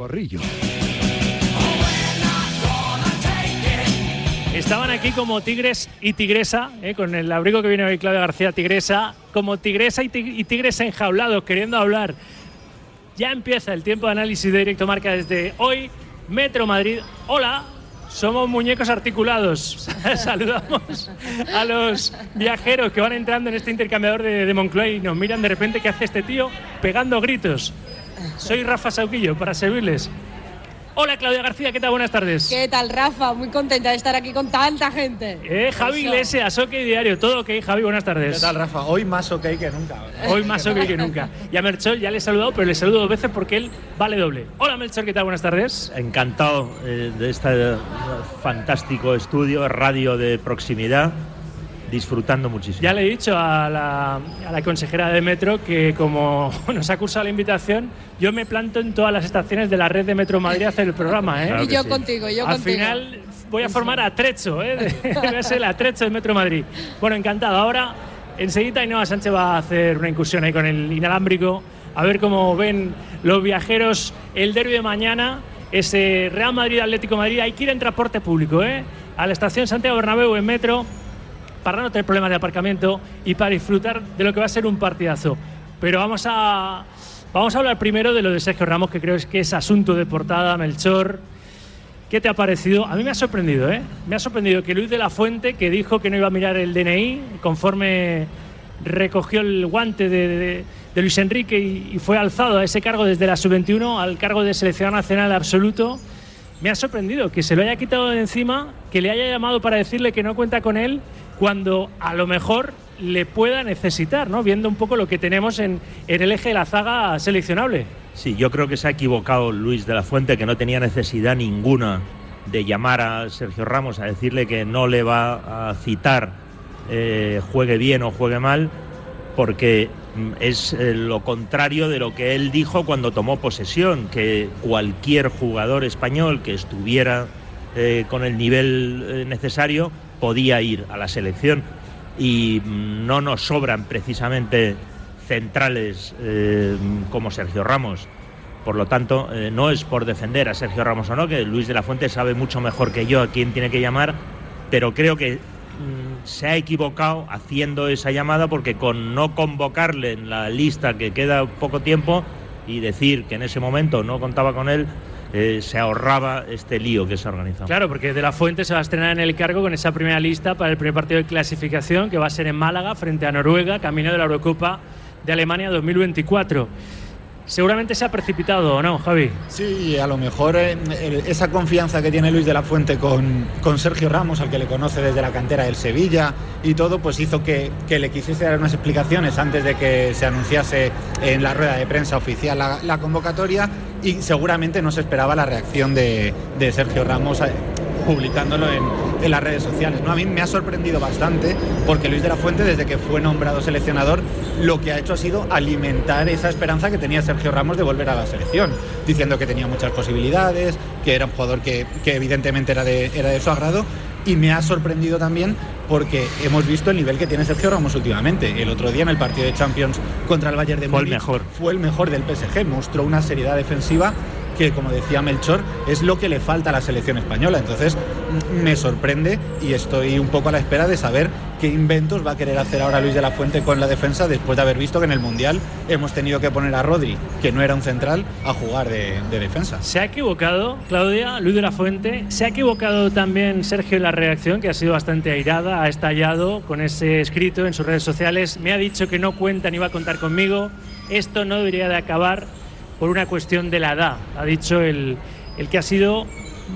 Corrillo. Estaban aquí como tigres y tigresa, eh, con el abrigo que viene hoy Claudia García, tigresa, como tigresa y, tig y tigres enjaulados, queriendo hablar. Ya empieza el tiempo de análisis de directo marca desde hoy. Metro Madrid. Hola, somos muñecos articulados. Saludamos a los viajeros que van entrando en este intercambiador de, de y nos miran de repente qué hace este tío pegando gritos. Soy Rafa Sauquillo para servirles. Hola Claudia García, ¿qué tal? Buenas tardes. ¿Qué tal, Rafa? Muy contenta de estar aquí con tanta gente. Eh, Javi. Iglesias, OK Diario, todo ok, Javi, buenas tardes. ¿Qué tal, Rafa? Hoy más ok que nunca. Hoy más ok que nunca. Y a Melchor ya le he saludado, pero le saludo dos veces porque él vale doble. Hola Melchor, ¿qué tal? Buenas tardes. Encantado eh, de este fantástico estudio, radio de proximidad, disfrutando muchísimo. Ya le he dicho a la, a la consejera de Metro que como nos ha cursado la invitación, yo me planto en todas las estaciones de la red de Metro Madrid a hacer el programa. ¿eh? Claro y yo sí. contigo, yo Al contigo. final voy a formar atrecho, ¿eh? De- voy a ser el atrecho del Metro Madrid. Bueno, encantado. Ahora, enseguida Ainhoa Sánchez va a hacer una incursión ahí con el inalámbrico, a ver cómo ven los viajeros el derbi de mañana, ese Real Madrid-Atlético de Madrid. Hay que ir en transporte público, ¿eh? A la estación Santiago Bernabéu en Metro, para no tener problemas de aparcamiento y para disfrutar de lo que va a ser un partidazo. Pero vamos a, vamos a hablar primero de lo de Sergio Ramos, que creo que es asunto de portada, Melchor. ¿Qué te ha parecido? A mí me ha sorprendido, ¿eh? Me ha sorprendido que Luis de la Fuente, que dijo que no iba a mirar el DNI, conforme recogió el guante de, de- de Luis Enrique y, y fue alzado a ese cargo desde la sub-21 al cargo de seleccionador nacional absoluto, me ha sorprendido que se lo haya quitado de encima, que le haya llamado para decirle que no cuenta con él, cuando a lo mejor le pueda necesitar, ¿no? Viendo un poco lo que tenemos en, en el eje de la zaga seleccionable. Sí, yo creo que se ha equivocado Luis de la Fuente, que no tenía necesidad ninguna de llamar a Sergio Ramos a decirle que no le va a citar, eh, juegue bien o juegue mal, porque mm, es eh, lo contrario de lo que él dijo cuando tomó posesión, que cualquier jugador español que estuviera eh, con el nivel necesario podía ir a la selección. Y no nos sobran precisamente centrales eh, como Sergio Ramos. Por lo tanto, eh, no es por defender a Sergio Ramos o no, que Luis de la Fuente sabe mucho mejor que yo a quién tiene que llamar, pero creo que mm, se ha equivocado haciendo esa llamada porque con no convocarle en la lista que queda poco tiempo y decir que en ese momento no contaba con él, eh, se ahorraba este lío que se ha organizado. Claro, porque De La Fuente se va a estrenar en el cargo con esa primera lista para el primer partido de clasificación que va a ser en Málaga frente a Noruega, camino de la Eurocopa de Alemania 2024. Seguramente se ha precipitado, ¿o no, Javi? Sí, a lo mejor eh, esa confianza que tiene Luis de la Fuente con, con Sergio Ramos, al que le conoce desde la cantera del Sevilla y todo, pues hizo que, que le quisiese dar unas explicaciones antes de que se anunciase en la rueda de prensa oficial la, la convocatoria y seguramente no se esperaba la reacción de, de Sergio Ramos eh, publicándolo en, en las redes sociales. ¿no? A mí me ha sorprendido bastante porque Luis de la Fuente, desde que fue nombrado seleccionador, lo que ha hecho ha sido alimentar esa esperanza que tenía Sergio Ramos de volver a la selección, diciendo que tenía muchas posibilidades, que era un jugador que, que evidentemente era de, era de su agrado. Y me ha sorprendido también porque hemos visto el nivel que tiene Sergio Ramos últimamente. El otro día en el partido de Champions contra el Bayern de Fue el Múnich mejor. fue el mejor del PSG, mostró una seriedad defensiva que, como decía Melchor, es lo que le falta a la selección española. Entonces, me sorprende y estoy un poco a la espera de saber qué inventos va a querer hacer ahora Luis de la Fuente con la defensa después de haber visto que en el Mundial hemos tenido que poner a Rodri, que no era un central, a jugar de, de defensa. Se ha equivocado, Claudia, Luis de la Fuente. Se ha equivocado también Sergio en la reacción, que ha sido bastante airada, ha estallado con ese escrito en sus redes sociales. Me ha dicho que no cuenta ni va a contar conmigo. Esto no debería de acabar por una cuestión de la edad, ha dicho el, el que ha sido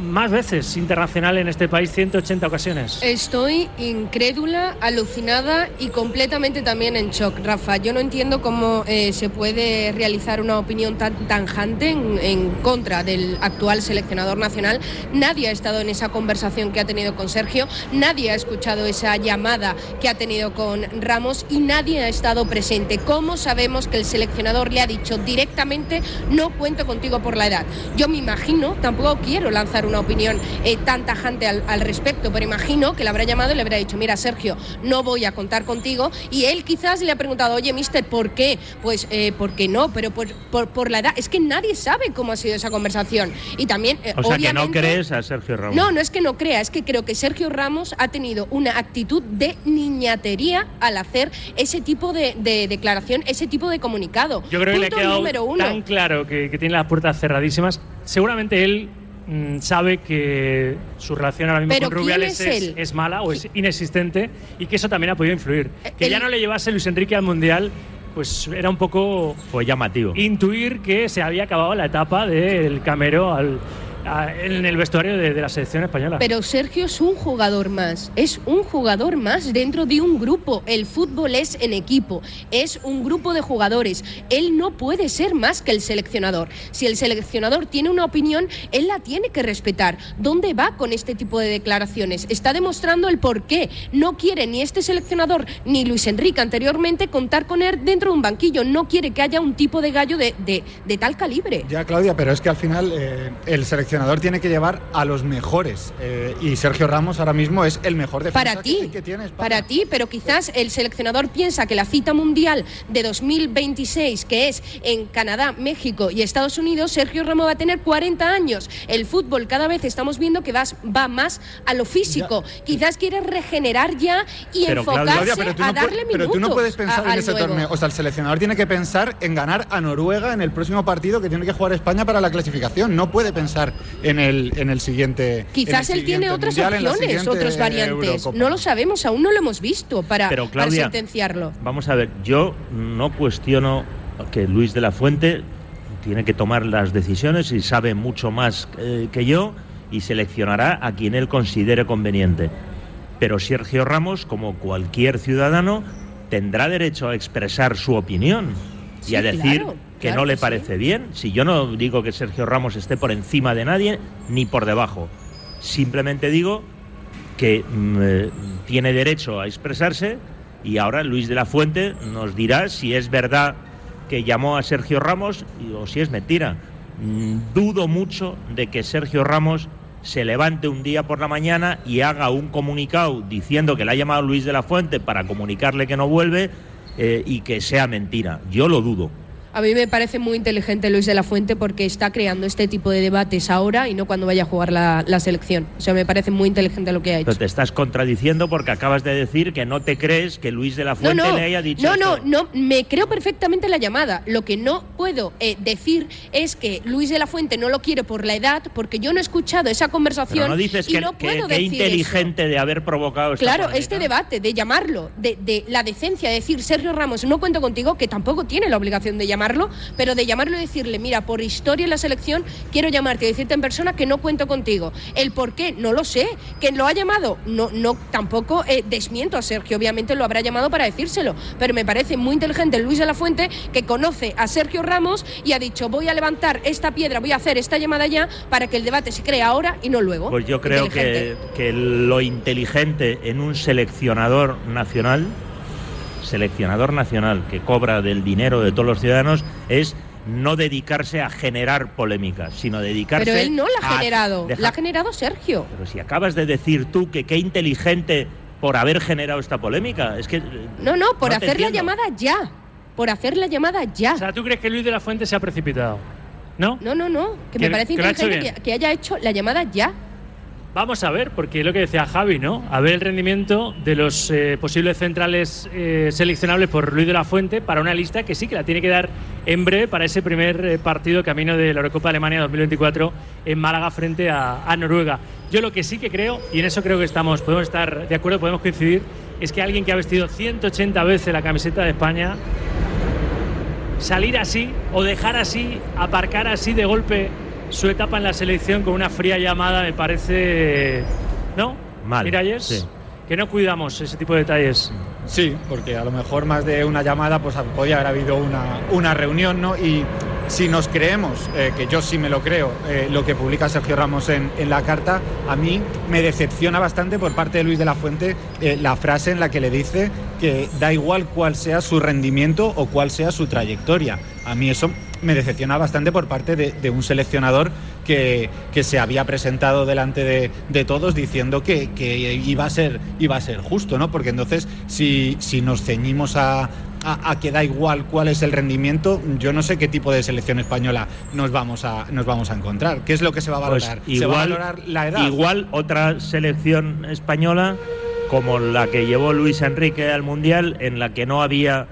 más veces internacional en este país, 180 ocasiones. Estoy incrédula, alucinada y completamente también en shock, Rafa. Yo no entiendo cómo eh, se puede realizar una opinión tan tanjante en, en contra del actual seleccionador nacional. Nadie ha estado en esa conversación que ha tenido con Sergio, nadie ha escuchado esa llamada que ha tenido con Ramos y nadie ha estado presente. ¿Cómo sabemos que el seleccionador le ha dicho directamente no cuento contigo por la edad? Yo me imagino, tampoco quiero lanzar dar una opinión eh, tan tajante al, al respecto, pero imagino que le habrá llamado y le habrá dicho, mira Sergio, no voy a contar contigo y él quizás le ha preguntado, oye, mister, ¿por qué? Pues eh, porque no, pero por, por, por la edad. Es que nadie sabe cómo ha sido esa conversación. Y también, eh, O sea, que no crees a Sergio Ramos. no, no es que no crea, es que creo que Sergio Ramos ha tenido una actitud de niñatería al hacer ese tipo de, de declaración, ese tipo de comunicado. Yo creo que le ha quedado tan claro que, que tiene las puertas cerradísimas. Seguramente él mm, sabe que su relación ahora mismo con ¿quién Rubiales es es, él? es mala o es inexistente y que eso también ha podido influir. Que él- ya no le llevase Luis Enrique al Mundial, pues era un poco Fue llamativo. intuir que se había acabado la etapa del camero al- en el vestuario de, de la selección española. Pero Sergio es un jugador más, es un jugador más dentro de un grupo. El fútbol es en equipo, es un grupo de jugadores. Él no puede ser más que el seleccionador. Si el seleccionador tiene una opinión, él la tiene que respetar. ¿Dónde va con este tipo de declaraciones? Está demostrando el por qué. No quiere ni este seleccionador ni Luis Enrique anteriormente contar con él dentro de un banquillo. No quiere que haya un tipo de gallo de, de- de tal calibre. Ya, Claudia, pero es que al final eh, el seleccionador tiene que llevar a los mejores. eh, y Sergio Ramos ahora mismo es el mejor defensa Para que- ti, que, tienes. para ti, pero quizás el seleccionador piensa que la cita mundial de 2026, que es en Canadá, México y Estados Unidos, Sergio Ramos va a tener 40 años. El fútbol cada vez estamos viendo que vas- va más a lo físico. Quizás quiere regenerar ya y Pero, enfocarse Claudia, pero tú, a no, pu- darle pero tú no minutos puedes pensar a- en ese nuevo. torneo. O sea, el seleccionador tiene que pensar en ganar a Noruega en el próximo partido que tiene que jugar España para la clasificación. No puede pensar en el, en el siguiente. Quizás el él tiene siguiente otras Mundial, opciones, otras variantes. Eurocopa. No lo sabemos, aún no lo hemos visto para, Pero, para Claudia, sentenciarlo. Vamos a ver, yo no cuestiono que Luis de la Fuente tiene que tomar las decisiones y sabe mucho más eh, que yo y seleccionará a quien él considere conveniente. Pero Sergio Ramos, como cualquier ciudadano, tendrá derecho a expresar su opinión y Sí, a decir claro, que claro no le que sí. parece bien. Si yo no digo que Sergio Ramos esté por encima de nadie ni por debajo, simplemente digo que mm, eh, tiene derecho a expresarse y ahora Luis de la Fuente nos dirá si es verdad que llamó a Sergio Ramos o si es mentira. Mm, Dudo mucho de que Sergio Ramos se levante un día por la mañana y haga un comunicado diciendo que le ha llamado Luis de la Fuente para comunicarle que no vuelve eh, y que sea mentira. Yo lo dudo. A mí me parece muy inteligente Luis de la Fuente porque está creando este tipo de debates ahora y no cuando vaya a jugar la, la selección. O sea, me parece muy inteligente lo que ha hecho. Pero te estás contradiciendo porque acabas de decir que no te crees que Luis de la Fuente no, le haya dicho no, no, esto. no, me creo perfectamente la llamada. Lo que no puedo eh, decir es que Luis de la Fuente no lo quiere por la edad, porque yo no he escuchado esa conversación Pero no dices y que, no puedo que decir inteligente de haber provocado esta Claro, este debate de llamarlo, de, de la decencia de decir Sergio Ramos, no cuento contigo, que tampoco tiene la obligación de llamarlo, pero de llamarlo y decirle, mira, por historia en la selección, quiero llamarte y decirte en persona que no cuento contigo. El por qué, no lo sé. ¿Quién lo ha llamado? No, no, tampoco eh, desmiento a Sergio, obviamente lo habrá llamado para decírselo, pero me parece muy inteligente Luis de la Fuente que conoce a Sergio Ramos y ha dicho, voy a levantar esta piedra, voy a hacer esta llamada ya para que el debate se cree ahora y no luego. Pues yo creo que, que lo inteligente en un seleccionador nacional, seleccionador nacional que cobra del dinero de todos los ciudadanos, es no dedicarse a generar polémicas, sino dedicarse Pero él no la ha a- generado, Deja- la ha generado Sergio. Pero si acabas de decir tú que qué inteligente por haber generado esta polémica, es que... eh, No, no, por no hacer la llamada ya. Por hacer la llamada ya. O sea, ¿tú crees que Luis de la Fuente se ha precipitado? ¿No? No, no, no. Que, Que- me parece inteligente que, que haya hecho la llamada ya. Vamos a ver, porque es lo que decía Javi, ¿no? A ver el rendimiento de los eh, posibles centrales eh, seleccionables por Luis de la Fuente para una lista que sí que la tiene que dar en breve para ese primer eh, partido camino de la Eurocopa Alemania 2024 en Málaga frente a, a Noruega. Yo lo que sí que creo, y en eso creo que estamos, podemos estar de acuerdo, podemos coincidir, es que alguien que ha vestido 180 veces la camiseta de España, salir así o dejar así, aparcar así de golpe su etapa en la selección con una fría llamada me parece... ¿No? Mal, Miralles, sí. que no cuidamos ese tipo de detalles. Sí, porque a lo mejor más de una llamada, pues podía haber habido una, una reunión, ¿no? Y si nos creemos, eh, que yo sí me lo creo, eh, lo que publica Sergio Ramos en, en la carta, a mí me decepciona bastante por parte de Luis de la Fuente eh, la frase en la que le dice que da igual cuál sea su rendimiento o cuál sea su trayectoria. A mí eso me decepciona bastante por parte de, un seleccionador que, se había presentado delante de, todos diciendo que, iba, a ser, iba a ser justo, ¿no? Porque entonces, si, si nos ceñimos a, a, que da igual cuál es el rendimiento, yo no sé qué tipo de selección española nos vamos a, nos vamos a encontrar. ¿Qué es lo que se va a pues valorar? igual, ¿Se va a valorar la edad? Igual otra selección española como la que llevó Luis Enrique al Mundial, en la que no había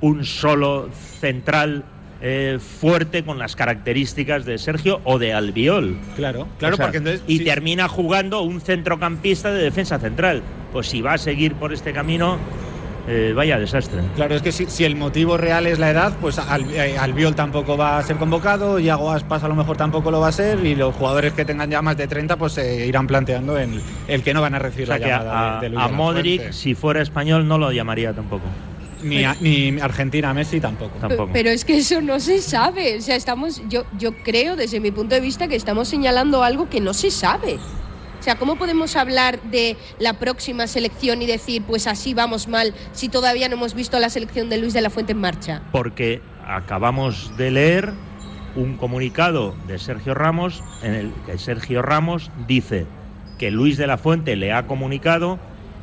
un solo central eh, fuerte con las características de Sergio o de Albiol. Claro, claro, porque entonces. Y termina jugando un centrocampista de defensa central. Pues si va a seguir por este camino, eh, vaya desastre. Claro, es que si, el motivo real es la edad, pues eh, Albiol tampoco va a ser convocado, Iago Aspas a lo mejor tampoco lo va a ser, y los jugadores que tengan ya más de 30 pues se irán planteando el, el que no van a recibir la llamada a, de, A Modric, si fuera español, no lo llamaría tampoco. Ni, ni, Argentina, Messi tampoco. tampoco. Pero es que eso no se sabe. O sea, estamos, yo, yo creo desde mi punto de vista que estamos señalando algo que no se sabe. O sea, ¿cómo podemos hablar de la próxima selección y decir, pues así vamos mal, si todavía no hemos visto la selección de Luis de la Fuente en marcha? Porque acabamos de leer un comunicado de Sergio Ramos en el que Sergio Ramos dice que Luis de la Fuente le ha comunicado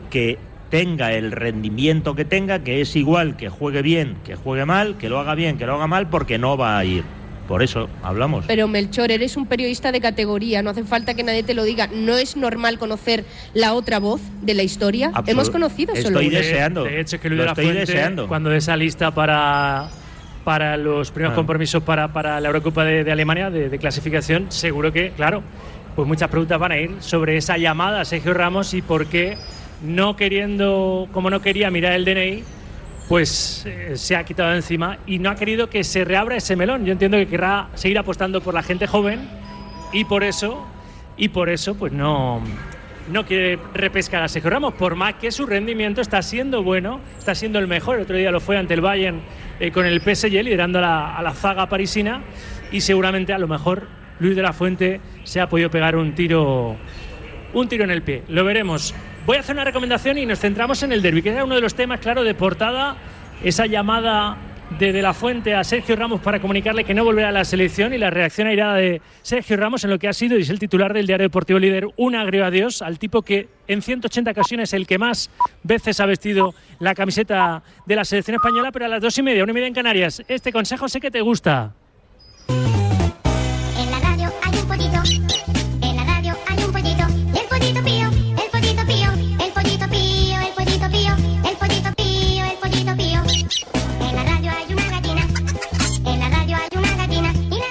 que tenga el rendimiento que tenga, que es igual que juegue bien, que juegue mal, que lo haga bien, que lo haga mal, porque no va a ir. Por eso hablamos. Pero Melchor, eres un periodista de categoría, no hace falta que nadie te lo diga. ¿No es normal conocer la otra voz de la historia? Hemos conocido solo Estoy deseando. De, hecho, que Luis de la Fuente, deseando. cuando de esa lista para para los primeros ah. compromisos para, para la Eurocopa de, Alemania de, clasificación, seguro que, claro, pues muchas preguntas van a ir sobre esa llamada a Sergio Ramos y por qué no queriendo, como no quería mirar el DNI, pues eh, se ha quitado de encima y no ha querido que se reabra ese melón. Yo entiendo que querrá seguir apostando por la gente joven y por eso, y por eso, pues no, no quiere repescar a Sergio Ramos, por más que su rendimiento está siendo bueno, está siendo el mejor. El otro día lo fue ante el Bayern eh, con el PSG liderando a la, a la zaga parisina y seguramente a lo mejor Luis de la Fuente se ha podido pegar un tiro, un tiro en el pie. Lo veremos. Voy a hacer una recomendación y nos centramos en el derby, que era uno de los temas, claro, de portada, esa llamada de De La Fuente a Sergio Ramos para comunicarle que no volverá a la selección y la reacción airada de Sergio Ramos en lo que ha sido y es el titular del diario deportivo líder, un agrio adiós al tipo que en 180 ocasiones el que más veces ha vestido la camiseta de la selección española, pero a las dos y media, una y media en Canarias. Este consejo sé que te gusta.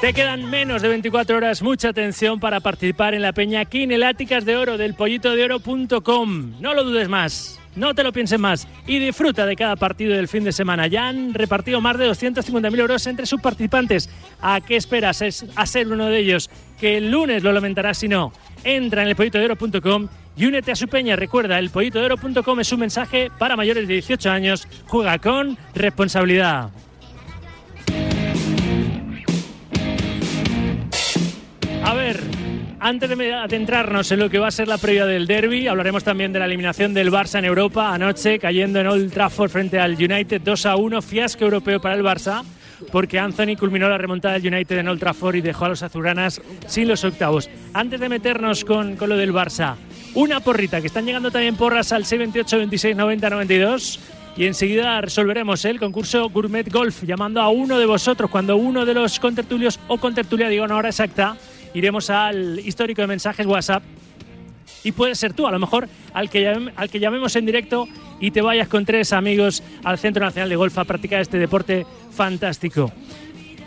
Te quedan menos de 24 horas, mucha atención para participar en la peña Quineláticas de Oro del pollitodeoro.com. No lo dudes más. No te lo pienses más y disfruta de cada partido del fin de semana. Ya han repartido más de 250.000 euros entre sus participantes. ¿A qué esperas es a ser uno de ellos? Que el lunes lo lamentarás si no. Entra en elpollitodeoro.com y únete a su peña. Recuerda, elpollitodeoro.com es un mensaje para mayores de 18 años. Juega con responsabilidad. A ver, antes de adentrarnos en lo que va a ser la previa del derby, hablaremos también de la eliminación del Barça en Europa anoche, cayendo en Old Trafford frente al United 2 a 1, fiasco europeo para el Barça, porque Anthony culminó la remontada del United en Old Trafford y dejó a los azuranas sin los octavos. Antes de meternos con, con lo del Barça, una porrita, que están llegando también porras al 628 26 90 92 y enseguida resolveremos el concurso Gourmet Golf llamando a uno de vosotros cuando uno de los contertulios o contertulia diga una hora exacta iremos al histórico de mensajes WhatsApp y puede ser tú, a lo mejor al que, al que llamemos en directo y te vayas con tres amigos al Centro Nacional de Golf a practicar este deporte fantástico.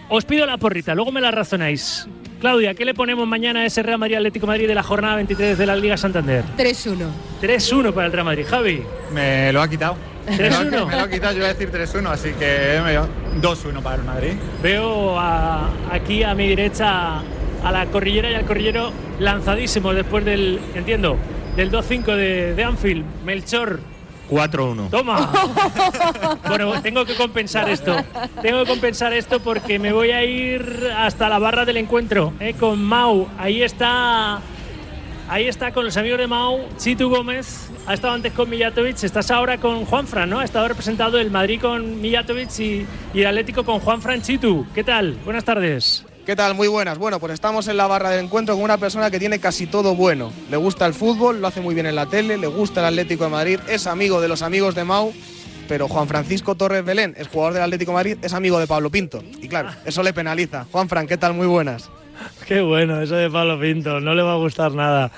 Os pido la porrita, luego me la razonáis. Claudia, ¿qué le ponemos mañana a ese Real Madrid Atlético Madrid de la jornada 23 de la Liga Santander? 3-1. 3-1 para el Real Madrid. Javi. Me lo ha quitado. 3-1. Me lo ha quitado, yo voy a decir 3-1, así que 2-1 para el Madrid. Veo aquí a mi derecha a la corrillera y al corrillero lanzadísimo después del, entiendo, del 2-5 de, de Anfield. Melchor. 4-1. Toma. bueno, tengo que compensar esto. Tengo que compensar esto porque me voy a ir hasta la barra del encuentro eh, con Mau. Ahí está Ahí está con los amigos de Mau, Chitu Gómez, ha estado antes con Mijatovic, estás ahora con Juanfran, ¿no? Ha estado representado el Madrid con Mijatovic y, y el Atlético con Juanfran Chitu. ¿Qué tal? Buenas tardes. ¿Qué tal? Muy buenas. Bueno, pues estamos en la barra del encuentro con una persona que tiene casi todo bueno. Le gusta el fútbol, lo hace muy bien en la tele, le gusta el Atlético de Madrid, es amigo de los amigos de Mau, pero Juan Francisco Torres Belén, es jugador del Atlético de Madrid, es amigo de Pablo Pinto. Y claro, eso le penaliza. Juan Fran, ¿qué tal? Muy buenas. Qué bueno, eso de Pablo Pinto, no le va a gustar nada.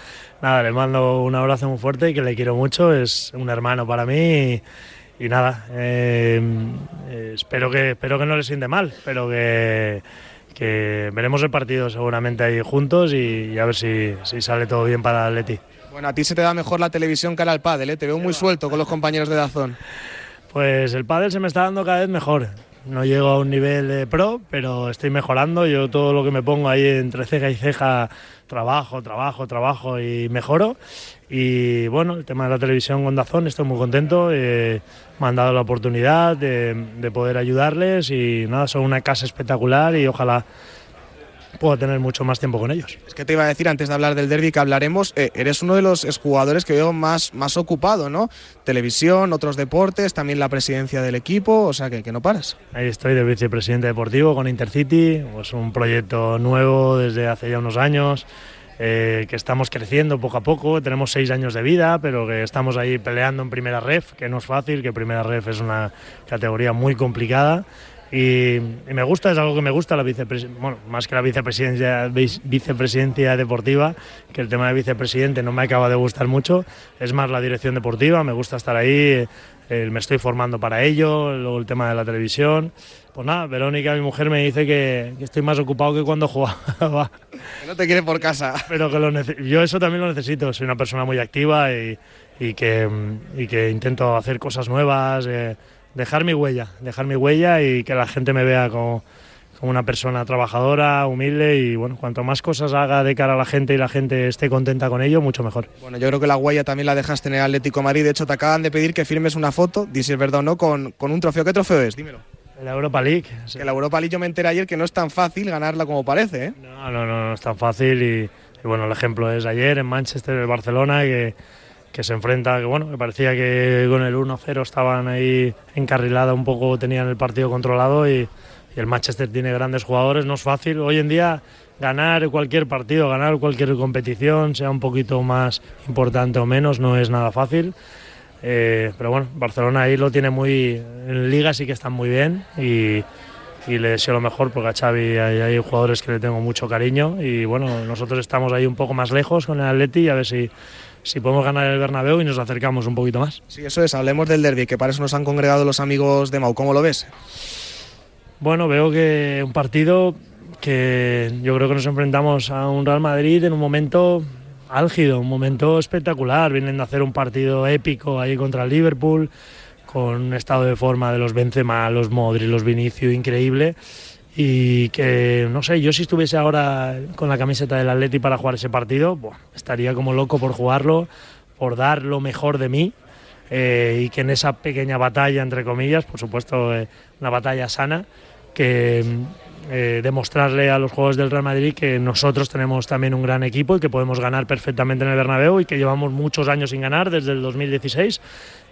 Nada, le mando un abrazo muy fuerte y que le quiero mucho, es un hermano para mí y, y nada, eh, eh, espero, que, espero que no le siente mal, pero que, que veremos el partido seguramente ahí juntos y, y a ver si, si sale todo bien para el Atleti. Bueno, a ti se te da mejor la televisión que al pádel, ¿eh? te veo muy suelto con los compañeros de Dazón. Pues el pádel se me está dando cada vez mejor. No llego a un nivel de pro, pero estoy mejorando. Yo todo lo que me pongo ahí entre ceja y ceja, trabajo, trabajo, trabajo y mejoro. Y bueno, el tema de la televisión con Dazón, estoy muy contento. Eh, me han dado la oportunidad de, de poder ayudarles y nada, son una casa espectacular y ojalá pueda tener mucho más tiempo con ellos. Es que te iba a decir antes de hablar del derby que hablaremos, eh, eres uno de los jugadores que veo más, más ocupado, ¿no? Televisión, otros deportes, también la presidencia del equipo, o sea que, que no paras. Ahí estoy de vicepresidente deportivo con Intercity, pues un proyecto nuevo desde hace ya unos años. Eh, que estamos creciendo poco a poco, tenemos seis años de vida, pero que estamos ahí peleando en primera ref, que no es fácil, que primera ref es una categoría muy complicada y, y me gusta, es algo que me gusta, la vicepresidencia, bueno, más que la vicepresidencia, vice- vicepresidencia deportiva, que el tema de vicepresidente no me acaba de gustar mucho, es más la dirección deportiva, me gusta estar ahí, eh, me estoy formando para ello, luego el tema de la televisión. Pues nada, Verónica, mi mujer, me dice que, que estoy más ocupado que cuando jugaba. Que no te quiere por casa. Pero que lo yo eso también lo necesito. Soy una persona muy activa y, y que, y que intento hacer cosas nuevas, eh, dejar mi huella, dejar mi huella y que la gente me vea como, como una persona trabajadora, humilde y bueno, cuanto más cosas haga de cara a la gente y la gente esté contenta con ello, mucho mejor. Bueno, yo creo que la huella también la dejaste en el Atlético de Madrid. De hecho, te acaban de pedir que firmes una foto, di si es verdad o no, con, con un trofeo. ¿Qué trofeo es? Dímelo. La Europa League. Que la Europa League yo me enteré ayer que no es tan fácil ganarla como parece, ¿eh? No, no, no, no es tan fácil y, y bueno, el ejemplo es ayer en Manchester, el Barcelona, que, que se enfrenta, que bueno, que parecía que con el 1-0 estaban ahí encarrilada un poco, tenían el partido controlado y, el Manchester tiene grandes jugadores, no es fácil. Hoy en día ganar cualquier partido, ganar cualquier competición, sea un poquito más importante o menos, no es nada fácil. Eh, pero bueno, Barcelona ahí lo tiene muy. En Liga sí que están muy bien y, le deseo lo mejor porque a Xavi hay, jugadores que le tengo mucho cariño y bueno, nosotros estamos ahí un poco más lejos con el Atleti a ver si, si podemos ganar el Bernabéu y nos acercamos un poquito más. Sí, eso es. Hablemos del derby, que para eso nos han congregado los amigos de Mau. ¿Cómo lo ves? Bueno, veo que un partido que yo creo que nos enfrentamos a un Real Madrid en un momento álgido, un momento espectacular. Vienen de hacer un partido épico ahí contra el Liverpool, con un estado de forma de los Benzema, los Modri, los Vinicius increíble. Y que, no sé, yo si estuviese ahora con la camiseta del Atleti para jugar ese partido, estaría como loco por jugarlo, por dar lo mejor de mí. eh, y que en esa pequeña batalla, entre comillas, por supuesto, eh, una batalla sana, que eh, demostrarle a los juegos del Real Madrid que nosotros tenemos también un gran equipo y que podemos ganar perfectamente en el Bernabéu y que llevamos muchos años sin ganar desde el 2016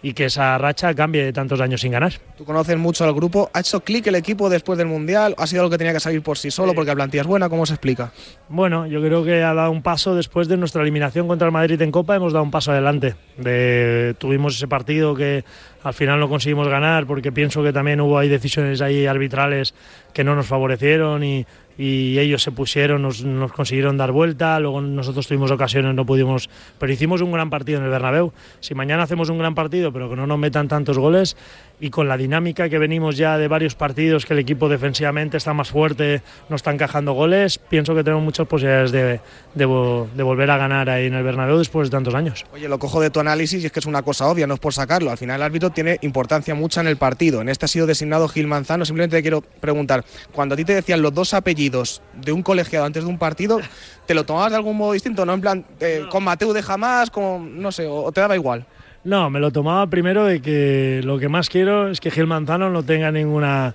y que esa racha cambie de tantos años sin ganar. Tú conoces mucho al grupo. ¿Ha hecho clic el equipo después del Mundial? ¿Ha sido algo que tenía que salir por sí solo porque la plantilla es buena? ¿Cómo se explica? Bueno, yo creo que ha dado un paso después de nuestra eliminación contra el Madrid en Copa, hemos dado un paso adelante. De- tuvimos ese partido que al final no conseguimos ganar porque pienso que también hubo ahí decisiones ahí arbitrales que no nos favorecieron y, y ellos se pusieron, nos, consiguieron dar vuelta, luego nosotros tuvimos ocasiones, no pudimos, pero hicimos un gran partido en el Bernabéu. Si mañana hacemos un gran partido, pero que no nos metan tantos goles y con la dinámica que venimos ya de varios partidos, que el equipo defensivamente está más fuerte, no está encajando goles, pienso que tenemos muchas posibilidades de, de de volver a ganar ahí en el Bernabéu después de tantos años. Oye, lo cojo de tu análisis y es que es una cosa obvia, no es por sacarlo. Al final el árbitro tiene importancia mucha en el partido. En este ha sido designado Gil Manzano. Simplemente te quiero preguntar, cuando a ti te decían los dos apellidos de un colegiado antes de un partido, ¿te lo tomabas de algún modo distinto? ¿No? En plan, eh, con Mateu de jamás, con, no sé, o, o te daba igual. No, me lo tomaba primero de que lo que más quiero es que Gil Manzano no tenga ninguna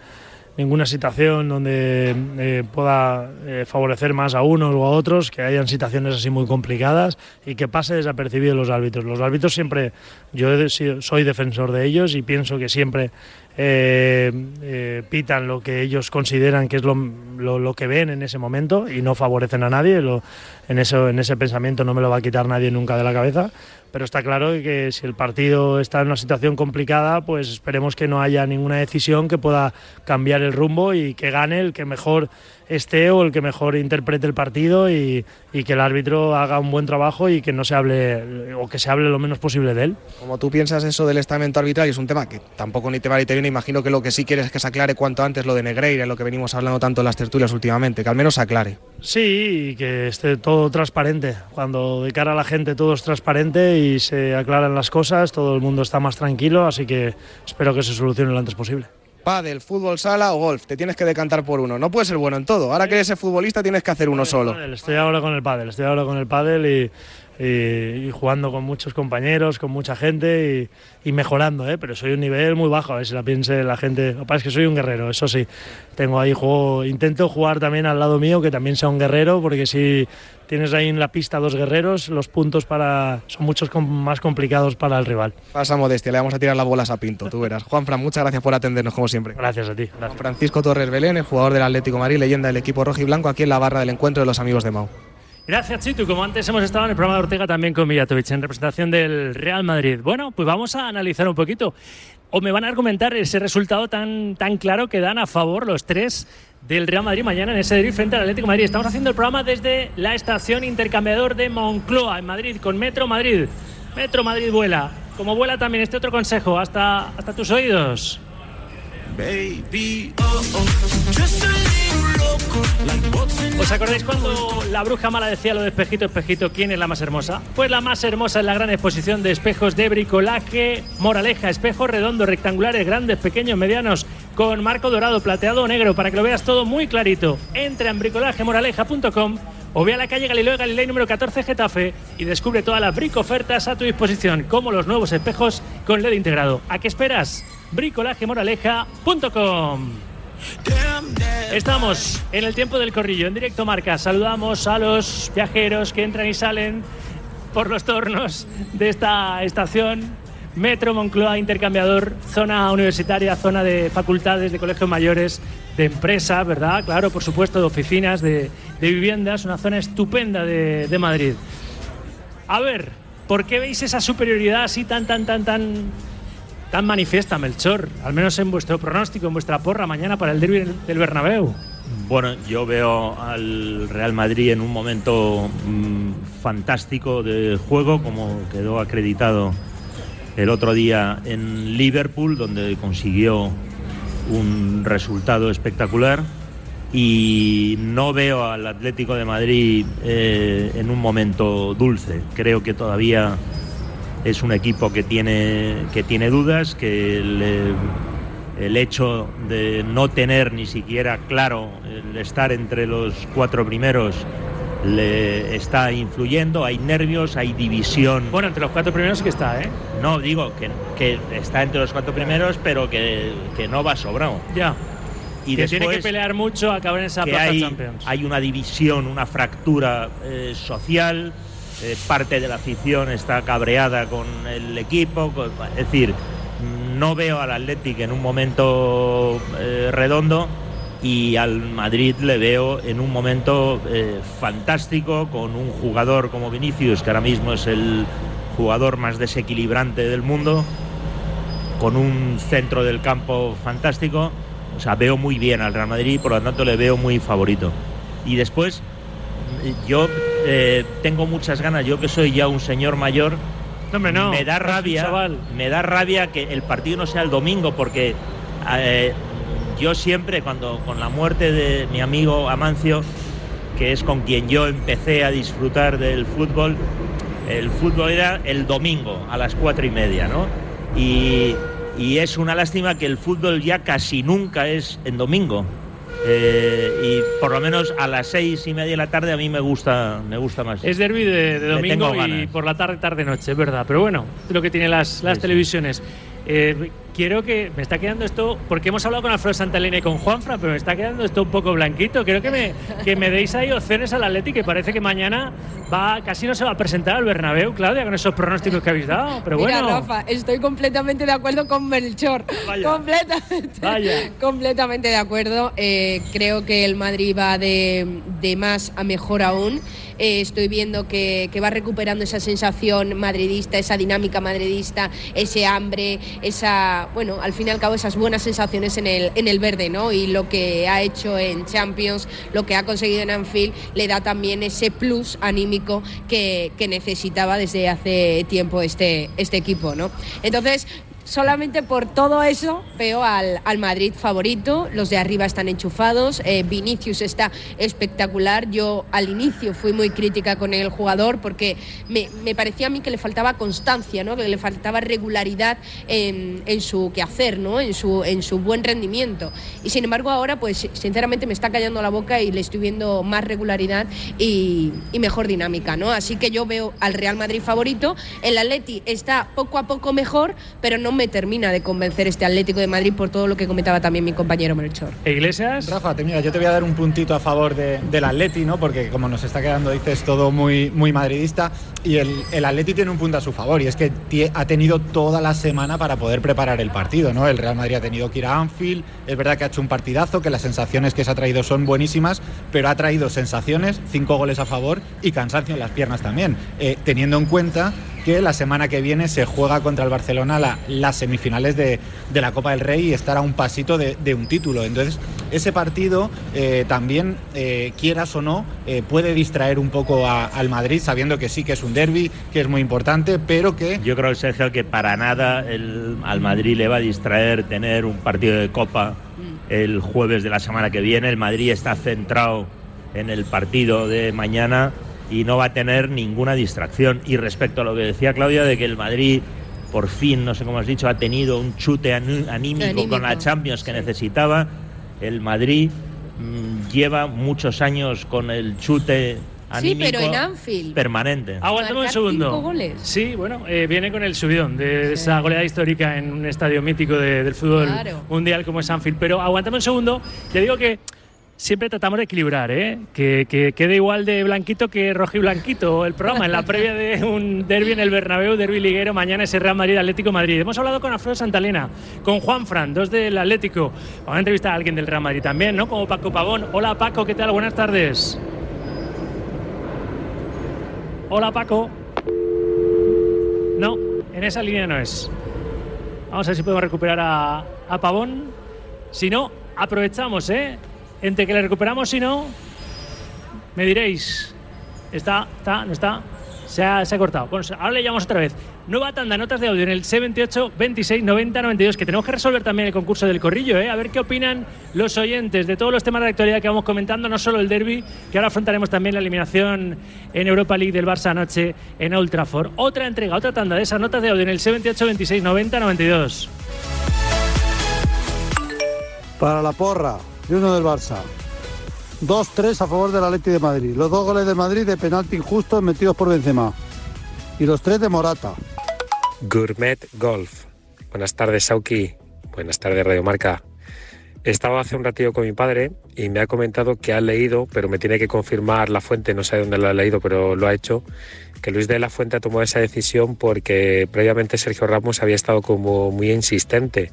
ninguna situación donde eh, pueda eh, favorecer más a unos o a otros, que hayan situaciones así muy complicadas y que pase desapercibido los árbitros. Los árbitros siempre, yo soy defensor de ellos y pienso que siempre eh, pitan lo que ellos consideran que es lo, lo, que ven en ese momento y no favorecen a nadie. en, eso, en ese pensamiento no me lo va a quitar nadie nunca de la cabeza pero está claro que si el partido está en una situación complicada, pues esperemos que no haya ninguna decisión que pueda cambiar el rumbo y que gane el que mejor esté o el que mejor interprete el partido y, que el árbitro haga un buen trabajo y que no se hable o que se hable lo menos posible de él. Como tú piensas eso del estamento arbitral, y es un tema que tampoco ni te va ni te viene, imagino que lo que sí quieres es que se aclare cuanto antes lo de Negreira, lo que venimos hablando tanto en las tertulias últimamente, que al menos se aclare. Sí, y que esté todo transparente. Cuando de cara a la gente todo es transparente y se aclaran las cosas, todo el mundo está más tranquilo, así que espero que se solucione lo antes posible. Pádel, fútbol sala o golf, te tienes que decantar por uno. No puedes ser bueno en todo. Ahora que eres futbolista tienes que hacer uno solo. Estoy ahora con el pádel, estoy ahora con el pádel y y, jugando con muchos compañeros, con mucha gente y, mejorando, ¿eh? pero soy un nivel muy bajo, a ver si la piense la gente. Lo que pasa es que soy un guerrero, eso sí. Tengo ahí juego, intento jugar también al lado mío, que también sea un guerrero, porque si tienes ahí en la pista dos guerreros, los puntos para son muchos más complicados para el rival. Pasa modestia, le vamos a tirar las bolas a Pinto, tú verás. Juan Fran, muchas gracias por atendernos como siempre. Gracias a ti. Francisco Torres Belén, el jugador del Atlético Madrid, leyenda del equipo rojo y blanco, aquí en la barra del encuentro de los amigos de Mau. Gracias, Chitu. Como antes hemos estado en el programa de Ortega también con Villatovic en representación del Real Madrid. Bueno, pues vamos a analizar un poquito. O me van a argumentar ese resultado tan, tan claro que dan a favor los tres del Real Madrid mañana en ese derby frente al Atlético de Madrid. Estamos haciendo el programa desde la estación intercambiador de Moncloa en Madrid con Metro Madrid. Metro Madrid vuela. Como vuela también este otro consejo hasta, hasta tus oídos. Baby, oh, oh. ¿Os acordáis cuando la bruja mala decía lo de espejito, espejito, quién es la más hermosa? Pues la más hermosa es la gran exposición de espejos de bricolaje, moraleja, espejos redondos, rectangulares, grandes, pequeños, medianos, con marco dorado, plateado o negro, para que lo veas todo muy clarito. Entra en bricolajemoraleja.com o ve a la calle Galileo Galilei número 14 Getafe y descubre todas las brico ofertas a tu disposición, como los nuevos espejos con LED integrado. ¿A qué esperas? bricolajemoraleja.com Estamos en el tiempo del corrillo, en directo marca. Saludamos a los viajeros que entran y salen por los tornos de esta estación. Metro Moncloa Intercambiador, zona universitaria, zona de facultades, de colegios mayores, de empresas, ¿verdad? Claro, por supuesto, de oficinas, de, viviendas, una zona estupenda de, de Madrid. A ver, ¿por qué veis esa superioridad así tan, tan, tan, tan tan manifiesta, Melchor, al menos en vuestro pronóstico, en vuestra porra mañana para el derby del Bernabéu? Bueno, yo veo al Real Madrid en un momento mm, fantástico de juego, como quedó acreditado el otro día en Liverpool, donde consiguió un resultado espectacular. Y no veo al Atlético de Madrid eh, en un momento dulce. Creo que todavía es un equipo que tiene, que tiene dudas, que el hecho de no tener ni siquiera claro el estar entre los cuatro primeros le está influyendo, hay nervios, hay división. Bueno, entre los cuatro primeros que está, ¿eh? No, digo que, que está entre los cuatro primeros, pero que, no va sobrado. Ya. Y que tiene que pelear mucho a acabar en esa plaza hay, Champions. Hay una división, una fractura eh, social eh, parte de la afición está cabreada con el equipo, es decir, no veo al Athletic en un momento eh, redondo y al Madrid le veo en un momento eh, fantástico con un jugador como Vinicius, que ahora mismo es el jugador más desequilibrante del mundo, con un centro del campo fantástico. O sea, veo muy bien al Real Madrid, por lo tanto le veo muy favorito. Y después, yo eh, tengo muchas ganas, yo que soy ya un señor mayor, me da rabia, me da rabia que el partido no sea el domingo, porque eh, yo siempre cuando con la muerte de mi amigo Amancio, que es con quien yo empecé a disfrutar del fútbol, el fútbol era el domingo a las cuatro y media, ¿no? Y, y es una lástima que el fútbol ya casi nunca es en domingo. Eh, y por lo menos a las seis y media de la tarde a mí me gusta, me gusta más. Es derby de, domingo y por la tarde, tarde, noche, es verdad. Pero bueno, es lo que tienen las, las televisiones. Eh, quiero que me está quedando esto, porque hemos hablado con Alfredo Santalena y con Juanfra, pero me está quedando esto un poco blanquito. Quiero que me, que me deis ahí opciones al Atleti, que parece que mañana va, casi no se va a presentar al Bernabéu, Claudia, con esos pronósticos que habéis dado. Pero Mira, bueno, Rafa, estoy completamente de acuerdo con Melchor. Vaya. Completamente, Vaya. completamente de acuerdo. Eh, creo que el Madrid va de, de más a mejor aún. Eh, estoy viendo que, que va recuperando esa sensación madridista, esa dinámica madridista, ese hambre, esa, bueno, al fin y al cabo esas buenas sensaciones en el, en el verde, ¿no? Y lo que ha hecho en Champions, lo que ha conseguido en Anfield, le da también ese plus anímico que, que necesitaba desde hace tiempo este, este equipo, ¿no? Entonces, Solamente por todo eso veo al, al Madrid favorito, los de arriba están enchufados, eh, Vinicius está espectacular, yo al inicio fui muy crítica con el jugador porque me, me parecía a mí que le faltaba constancia, ¿no? que le faltaba regularidad en, en su quehacer, ¿no? en, su, en su buen rendimiento. Y sin embargo ahora pues sinceramente me está callando la boca y le estoy viendo más regularidad y, y mejor dinámica. ¿no? Así que yo veo al Real Madrid favorito, el Atleti está poco a poco mejor, pero no me termina de convencer este Atlético de Madrid por todo lo que comentaba también mi compañero Melchor. ¿E Iglesias. Rafa, te, mira, yo te voy a dar un puntito a favor de- del Atleti, ¿no? Porque como nos está quedando, dices, todo muy, muy madridista. Y el, el Atleti tiene un punto a su favor, y es que tie- ha tenido toda la semana para poder preparar el partido, ¿no? El Real Madrid ha tenido que ir a Anfield, es verdad que ha hecho un partidazo, que las sensaciones que se ha traído son buenísimas, pero ha traído sensaciones, cinco goles a favor y cansancio en las piernas también, Eh, teniendo en cuenta que la semana que viene se juega contra el Barcelona la- las semifinales de, de la Copa del Rey y estar a un pasito de, de un título. Entonces, ese partido eh, también, eh, quieras o no, eh, puede distraer un poco a- al Madrid, sabiendo que sí que es un derby, que es muy importante, pero que Yo creo, Sergio, que para nada el- al Madrid le va a distraer tener un partido de Copa el jueves de la semana que viene. El Madrid está centrado en el partido de mañana y no va a tener ninguna distracción. Y respecto a lo que decía Claudia, de que el Madrid, por fin, no sé cómo has dicho, ha tenido un chute aní- anímico, Anímico, con la Champions que sí. necesitaba, el Madrid mm, lleva muchos años con el chute Sí, anímico pero en Anfield. permanente. Aguantame un segundo. cinco goles. Sí, bueno, eh, viene con el subidón de esa goleada histórica en un estadio mítico de- del fútbol Claro. mundial como es Anfield. Pero aguantame un segundo. Te digo que siempre tratamos de equilibrar, ¿eh? Que, que quede igual de blanquito que rojo y blanquito el programa. En la previa de un derby en el Bernabéu, derby liguero, mañana ese Real Madrid Atlético Madrid. Hemos hablado con Alfredo Santalena, con Juan Fran, dos del Atlético. Vamos a entrevistar a alguien del Real Madrid también, ¿no? Como Paco Pavón. Hola Paco, ¿qué tal? Buenas tardes. Hola Paco. No, en esa línea no es. Vamos a ver si podemos recuperar a, a Pavón. Si no, aprovechamos, ¿eh? Entre que le recuperamos, si no, me diréis. ¿Está? ¿Está? ¿No está? Se ha, se ha cortado. Bueno, ahora le llamamos otra vez. Nueva tanda, notas de audio en el C28 26 90 92, que tenemos que resolver también el concurso del corrillo, ¿eh? A ver qué opinan los oyentes de todos los temas de actualidad que vamos comentando, no solo el derby, que ahora afrontaremos también la eliminación en Europa League del Barça anoche en Old Trafford. Otra entrega, otra tanda de esas notas de audio en el C28 26 90 92. Para la porra, y uno del Barça. 2-3 a favor del Atleti de Madrid. Los dos goles de Madrid de penalti injustos metidos por Benzema. Y los tres de Morata. Gourmet Golf. Buenas tardes, Sauki. Buenas tardes, Radio Marca. Estaba hace un ratillo con mi padre y me ha comentado que ha leído, pero me tiene que confirmar la fuente, no sé dónde lo ha leído, pero lo ha hecho, que Luis de la Fuente ha tomado esa decisión porque previamente Sergio Ramos había estado como muy insistente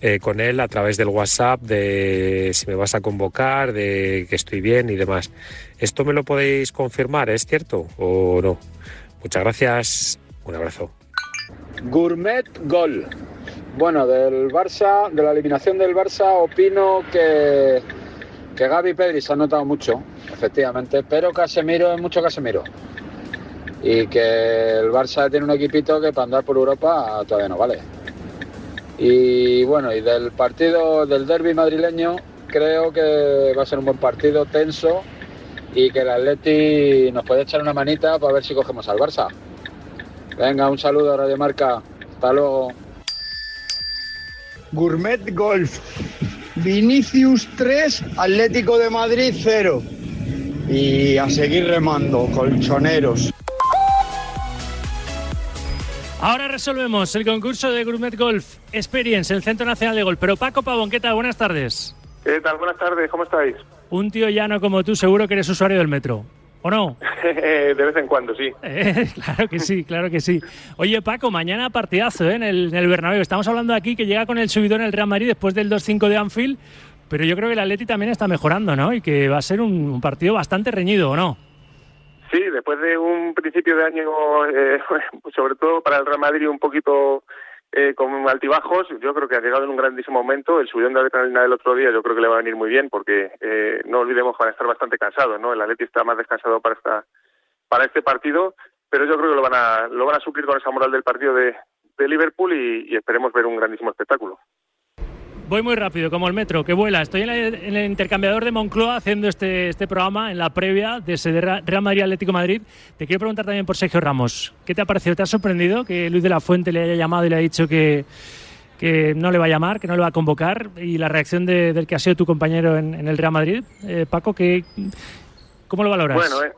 eh, con él a través del WhatsApp de si me vas a convocar, de que estoy bien y demás. ¿Esto me lo podéis confirmar? ¿Es cierto o no? Muchas gracias. Un abrazo. Gourmet Gol. Bueno, del Barça, de la eliminación del Barça, opino que, que Gaby Pedri se han notado mucho, efectivamente, pero Casemiro es mucho Casemiro. Y que el Barça tiene un equipito que para andar por Europa todavía no vale. Y bueno, y del partido del derby madrileño, creo que va a ser un buen partido, tenso, y que el Atleti nos puede echar una manita para ver si cogemos al Barça. Venga, un saludo a Radio Marca. Hasta luego. Gourmet Golf. Vinicius 3, Atlético de Madrid 0. Y a seguir remando, colchoneros. Ahora resolvemos el concurso de Gourmet Golf Experience, el Centro Nacional de Golf. Pero Paco Pavón, ¿qué tal? Buenas tardes. ¿Qué tal? Buenas tardes, ¿cómo estáis? Un tío llano como tú, seguro que eres usuario del metro. ¿O no? de vez en cuando, sí. Eh, claro que sí, claro que sí. Oye, Paco, mañana partidazo ¿eh? en, el, en el Bernabéu. Estamos hablando aquí que llega con el subidón el Real Madrid después del 2-5 de Anfield, pero yo creo que el Atleti también está mejorando, ¿no? Y que va a ser un, un partido bastante reñido, ¿o no? Sí, después de un principio de año, eh, sobre todo para el Real Madrid, un poquito eh, con altibajos, yo creo que ha llegado en un grandísimo momento. El subidón de adrenalina del otro día yo creo que le va a venir muy bien porque eh, no olvidemos que van a estar bastante cansados, ¿no? El Atleti está más descansado para esta para este partido, pero yo creo que lo van a lo van a suplir con esa moral del partido de, de Liverpool y, y esperemos ver un grandísimo espectáculo. Voy muy rápido, como el metro, que vuela. Estoy en, la- en el intercambiador de Moncloa haciendo este, este programa en la previa de Real Madrid Atlético Madrid. Te quiero preguntar también por Sergio Ramos. ¿Qué te ha parecido? ¿Te ha sorprendido que Luis de la Fuente le haya llamado y le ha dicho que, que no le va a llamar, que no le va a convocar? Y la reacción de- del que ha sido tu compañero en, en el Real Madrid, eh, Paco, que, ¿cómo lo valoras? Bueno, eh,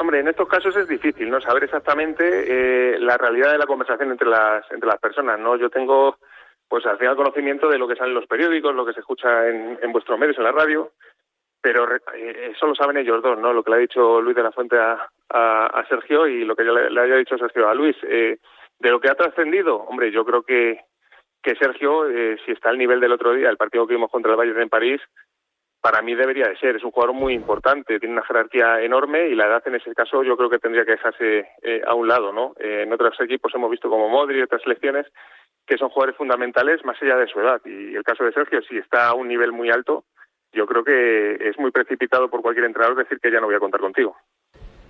hombre, en estos casos es difícil, ¿no? Saber exactamente eh, la realidad de la conversación entre las entre las personas, ¿no? Yo tengo, pues final conocimiento de lo que sale en los periódicos, lo que se escucha en, en vuestros medios, en la radio, pero eh, eso lo saben ellos dos, ¿no? Lo que le ha dicho Luis de la Fuente a, a, Sergio y lo que le, le haya dicho Sergio a Luis. Eh, de lo que ha trascendido, hombre, yo creo que que Sergio, eh, si está al nivel del otro día, el partido que vimos contra el Bayern en París, para mí debería de ser. Es un jugador muy importante, tiene una jerarquía enorme y la edad en ese caso yo creo que tendría que dejarse eh, a un lado, ¿no? Eh, en otros equipos hemos visto como Modri otras selecciones que son jugadores fundamentales más allá de su edad. Y el caso de Sergio, si está a un nivel muy alto, yo creo que es muy precipitado por cualquier entrenador decir que ya no voy a contar contigo.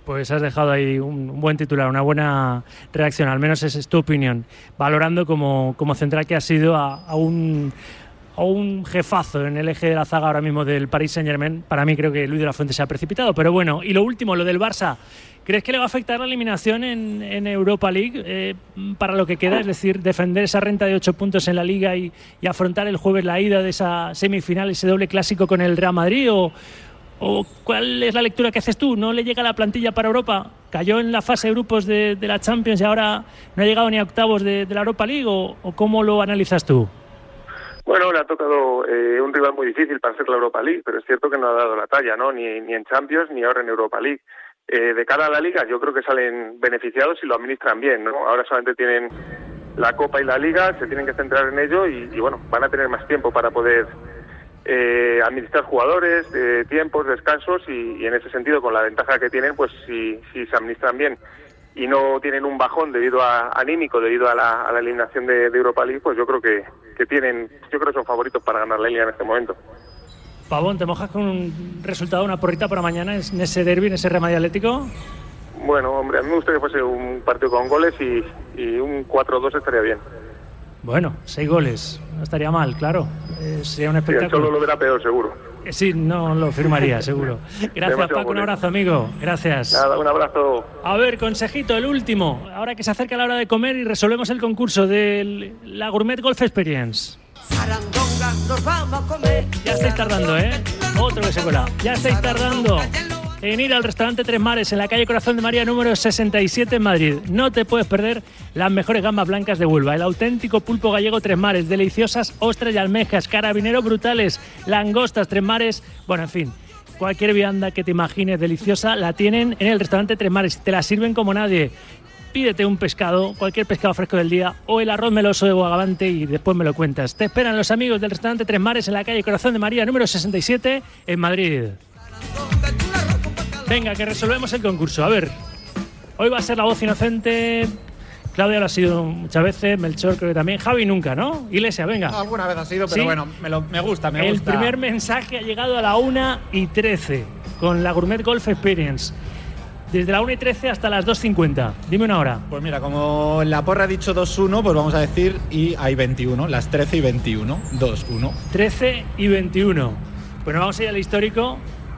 Pues has dejado ahí un, buen titular, una buena reacción, al menos esa es tu opinión, valorando como, como central que ha sido a un, a un jefazo en el eje de la zaga ahora mismo del Paris Saint Germain. Para mí creo que Luis de la Fuente se ha precipitado, pero bueno, y lo último, lo del Barça. ¿Crees que le va a afectar la eliminación en, Europa League eh, para lo que queda? Es decir, defender esa renta de ocho puntos en la liga y, afrontar el jueves la ida de esa semifinal, ese doble clásico con el Real Madrid o, ¿O cuál es la lectura que haces tú? ¿No le llega la plantilla para Europa? ¿Cayó en la fase de grupos de, la Champions y ahora no ha llegado ni a octavos de, de la Europa League? ¿O, o cómo lo analizas tú? Bueno, le ha tocado eh, un rival muy difícil para ser la Europa League, pero es cierto que no ha dado la talla, ¿no? Ni, ni en Champions ni ahora en Europa League. Eh, de cara a la Liga, yo creo que salen beneficiados si lo administran bien, ¿no? Ahora solamente tienen la Copa y la Liga, se tienen que centrar en ello y, bueno, van a tener más tiempo para poder eh, administrar jugadores, eh, tiempos, descansos y, y en ese sentido, con la ventaja que tienen, pues si, si se administran bien y no tienen un bajón debido a anímico debido a la, a la eliminación de, de Europa League, pues yo creo que, que tienen, yo creo que son favoritos para ganar la liga en este momento. Pavón, ¿te mojas con un resultado, una porrita para mañana en ese derby, en ese Real Madrid Atlético? Bueno, hombre, a mí me gustaría que fuese un partido con goles y, y un 4-2 estaría bien. Bueno, seis goles, no estaría mal, claro. Eh, sería un Sí, el espectáculo. Cholo lo verá peor, seguro. Sí, no lo firmaría, seguro. Gracias, Paco. Un abrazo, amigo. Gracias. Nada, un abrazo. A ver, consejito, el último. Ahora que se acerca la hora de comer y resolvemos el concurso de la Gourmet Golf Experience. Ya estáis tardando, ¿eh? Otro que se cuela. Ya estáis tardando en ir al restaurante Tres Mares en la calle Corazón de María número 67 en Madrid. No te puedes perder las mejores gambas blancas de Huelva, el auténtico pulpo gallego Tres Mares, deliciosas ostras y almejas, carabineros brutales, langostas Tres Mares, bueno, en fin. Cualquier vianda que te imagines deliciosa la tienen en el restaurante Tres Mares. Te la sirven como nadie. Pídete un pescado, cualquier pescado fresco del día o el arroz meloso de Bogavante y después me lo cuentas. Te esperan los amigos del restaurante Tres Mares en la calle Corazón de María número 67 en Madrid. Venga, que resolvemos el concurso. A ver, hoy va a ser la voz inocente. Claudia lo ha sido muchas veces, Melchor creo que también, Javi nunca, ¿no? Iglesia, venga. Alguna vez ha sido, pero ¿Sí? bueno, me, lo- me gusta, me el gusta. primer mensaje ha llegado a la 1 y 13 con la Gourmet Golf Experience. Desde la 1 y 13 hasta las 2.50. Dime una hora. Pues mira, como la porra ha dicho 2-1, pues vamos a decir, y hay 21, las 13 y 21, 2-1. 13 y 21. Bueno, vamos a ir al histórico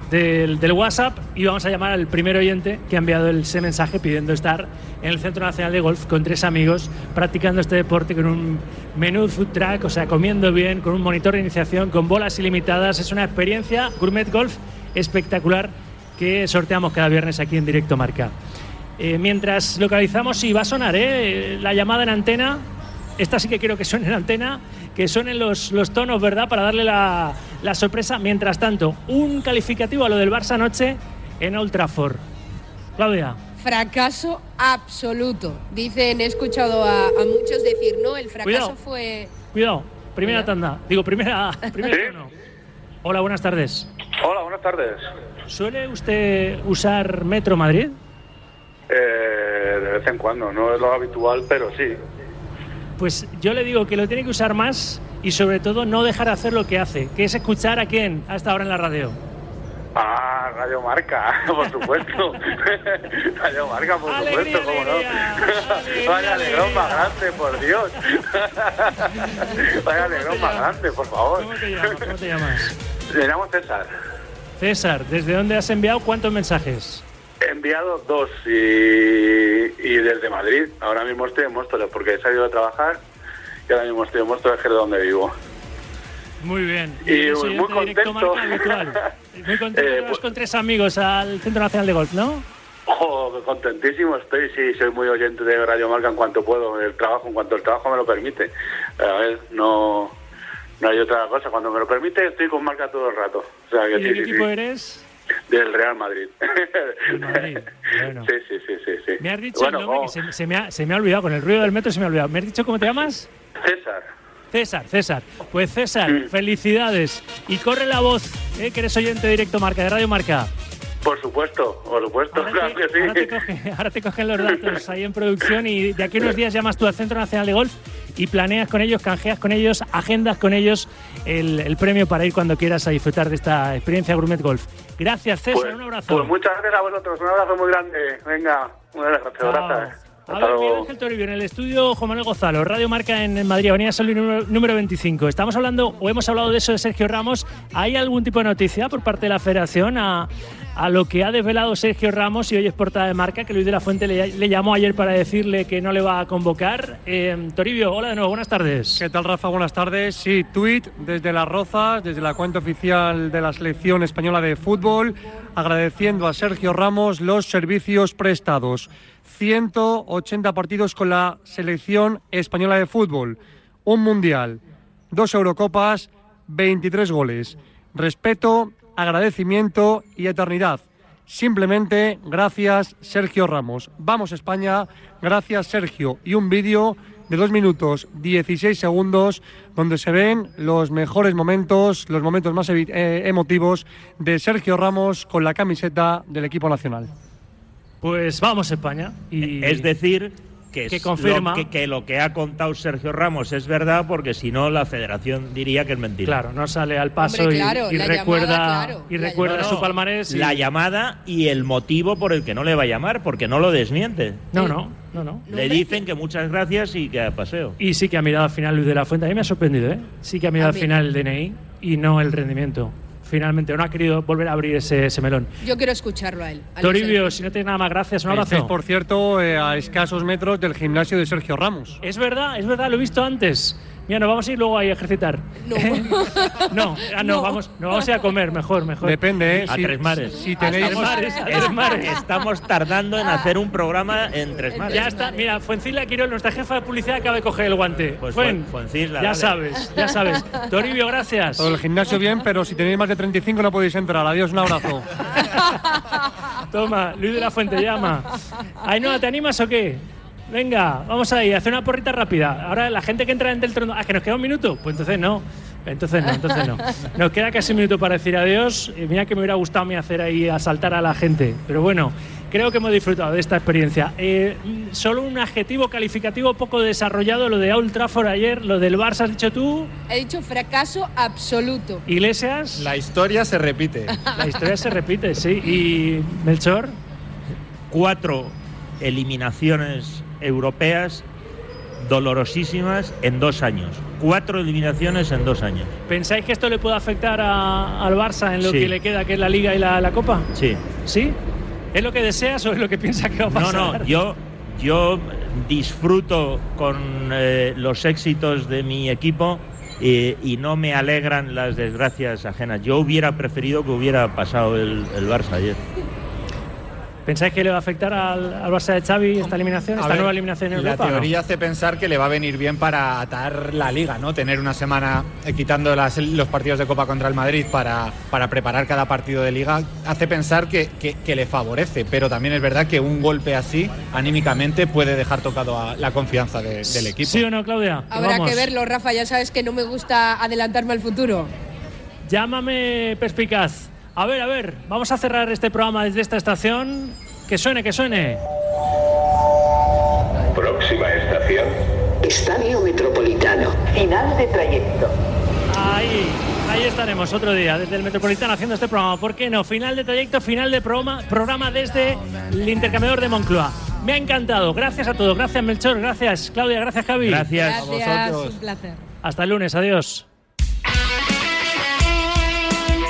del, WhatsApp y vamos a llamar al primer oyente que ha enviado ese mensaje pidiendo estar en el Centro Nacional de Golf con tres amigos practicando este deporte con un menú food track, o sea, comiendo bien, con un monitor de iniciación, con bolas ilimitadas. Es una experiencia gourmet golf espectacular que sorteamos cada viernes aquí en Directo Marca. Eh, mientras localizamos, y va a sonar ¿eh? la llamada en antena. Esta sí que quiero que suene en antena, que suenen los, los tonos, ¿verdad? Para darle la, la sorpresa. Mientras tanto, un calificativo a lo del Barça anoche en Old Trafford. Claudia. Fracaso absoluto. Dicen, he escuchado a, a muchos decir, no, el fracaso Cuidado. fue... Cuidado, primera tanda. Digo, primera, primer tono. Hola, buenas tardes. Hola, buenas tardes. ¿Suele usted usar Metro Madrid? Eh, de vez en cuando, no es lo habitual, pero sí. Pues yo le digo que lo tiene que usar más y sobre todo no dejar de hacer lo que hace, que es escuchar a quién hasta ahora en la radio. Ah, Radio Marca, por supuesto. Radio Marca, por supuesto, cómo no. Vaya alegrón más grande, por Dios. Vaya alegrón más grande, por favor. ¿Cómo te llamas? ¿Cómo te llamas? Le llamo César. César, ¿desde dónde has enviado cuántos mensajes? Enviado dos y, y desde Madrid. Ahora mismo estoy en Móstoles porque he salido a trabajar y ahora mismo estoy en Móstoles, que es donde vivo. Muy bien. Y muy contento. Marca habitual. Muy contento Eh, pues- con tres amigos al Centro Nacional de Golf, ¿no? Oh, contentísimo estoy, sí, soy muy oyente de Radio Marca en cuanto puedo, el trabajo, en cuanto el trabajo me lo permite. A ver, no, no hay otra cosa, cuando me lo permite estoy con Marca todo el rato. O sea, que ¿Y de sí, qué sí, equipo sí. eres? Del Real Madrid. Madrid, bueno. Sí, sí, sí, sí, sí. Me has dicho Bueno, el nombre oh, que se, se me ha, se me ha olvidado, con el ruido del metro se me ha olvidado. ¿Me has dicho cómo te llamas? César. César, César. Pues César, felicidades. Y corre la voz, ¿eh? que eres oyente de directo Marca, de Radio Marca. Por supuesto, por supuesto, claro que sí. Ahora te, coge- ahora te cogen los datos ahí en producción y de aquí a unos días llamas tú al Centro Nacional de Golf y planeas con ellos, canjeas con ellos, agendas con ellos el, el premio para ir cuando quieras a disfrutar de esta experiencia Gourmet Golf. Gracias, César. Pues, un abrazo. pues muchas gracias a vosotros, un abrazo muy grande. Venga, un abrazo, gracias. A ver, Miguel. Ángel Toribio, en el estudio Juan Manuel Gonzalo, Radio Marca en, Madrid, Avenida Sol número 25. Estamos hablando, o hemos hablado de eso de Sergio Ramos. ¿Hay algún tipo de noticia por parte de la federación a, a lo que ha desvelado Sergio Ramos y hoy es portada de marca, que Luis de la Fuente le, llamó ayer para decirle que no le va a convocar? Eh, Toribio, hola de nuevo, buenas tardes. ¿Qué tal, Rafa? Buenas tardes. Sí, tuit desde Las Rozas, desde la cuenta oficial de la Selección Española de Fútbol, agradeciendo a Sergio Ramos los servicios prestados. 180 partidos con la Selección Española de Fútbol, un Mundial, dos Eurocopas, 23 goles. Respeto, agradecimiento y eternidad. Simplemente gracias Sergio Ramos. Vamos España, gracias Sergio. Y un vídeo de 2 minutos 16 segundos donde se ven los mejores momentos, los momentos más eh, emotivos de Sergio Ramos con la camiseta del equipo nacional. Pues vamos España. Y Es decir, que, Que es confirma. Lo que, que lo que ha contado Sergio Ramos es verdad, porque si no, la federación diría que es mentira. Claro, no sale al paso Hombre, y- claro, y, la recuerda, llamada, claro, y la recuerda su palmarés. y- La llamada y el motivo por el que no le va a llamar, porque no lo desmiente. No, no, no, no. Le dicen que muchas gracias y que a paseo. Y sí que ha mirado al final Luis de la Fuente. A mí me ha sorprendido, ¿eh? Sí que ha mirado al final el DNI y no el rendimiento. Finalmente, no ha querido volver a abrir ese, ese melón. Yo quiero escucharlo a él. a Toribio, si no tienes nada más, gracias. Un abrazo. por cierto, eh, a escasos metros del gimnasio de Sergio Ramos. Es verdad, es verdad, lo he visto antes. Mira, nos vamos a ir luego ahí a ejercitar. No. No, ah, no, Vamos, nos vamos a ir a comer, mejor, mejor. Depende, ¿eh? A Si- Tres Mares. Si tenéis... Tres Mares, a Tres Es- Mares. Estamos tardando en hacer un programa en Tres Mares. Ya está, mira, Fuencila Quirol, nuestra jefa de publicidad, acaba de coger el guante. Pues Fuen, Fuen- Fuencisla, ya dale. sabes, ya sabes. Toribio, gracias. Todo el gimnasio bien, pero si tenéis más de 35 no podéis entrar. Adiós, un abrazo. Toma, Luis de la Fuente llama. Ainhoa, ¿te animas o qué? Venga, vamos ahí, hacer una porrita rápida. Ahora la gente que entra en el trono. Ah, que nos queda un minuto. Pues entonces no. Entonces no, entonces no. Nos queda casi un minuto para decir adiós. Mira que me hubiera gustado a mí hacer ahí asaltar a la gente. Pero bueno, creo que hemos disfrutado de esta experiencia. Eh, mm, solo un adjetivo calificativo poco desarrollado, lo de Old Trafford ayer, lo del Barça, has dicho tú. He dicho fracaso absoluto. Iglesias. La historia se repite. La historia se repite, sí. Y Melchor. Cuatro eliminaciones europeas dolorosísimas en dos años. Cuatro eliminaciones en dos años. ¿Pensáis que esto le puede afectar a- al Barça en lo Sí. que le queda, que es la Liga y la, la Copa? Sí. ¿Sí? ¿Es lo que deseas o es lo que piensa que va a No, pasar? no, yo, yo disfruto con eh, los éxitos de mi equipo eh, y no me alegran las desgracias ajenas. Yo hubiera preferido que hubiera pasado el, el Barça ayer. ¿Pensáis que le va a afectar al, al Barça de Xavi esta eliminación, A esta ver, nueva eliminación en La Europa? no? teoría hace pensar que le va a venir bien para atar la liga, ¿no? Tener una semana eh, quitando las- los partidos de Copa contra el Madrid para, para preparar cada partido de liga, hace pensar que, que- que le favorece, pero también es verdad que un golpe así, anímicamente, puede dejar tocado a la confianza de- del equipo. ¿Sí o no, Claudia? Habrá Vamos. que verlo, Rafa. Ya sabes que no me gusta adelantarme al futuro. Llámame perspicaz. A ver, a ver, vamos a cerrar este programa desde esta estación. Que suene, que suene. Próxima estación. Estadio Metropolitano. Final de trayecto. Ahí, ahí estaremos otro día desde el Metropolitano haciendo este programa. ¿Por qué no? Final de trayecto, final de programa, programa desde el intercambiador de Moncloa. Me ha encantado. Gracias a todos. Gracias, Melchor. Gracias, Claudia. Gracias, Javi. Gracias, un placer. Hasta el lunes. Adiós.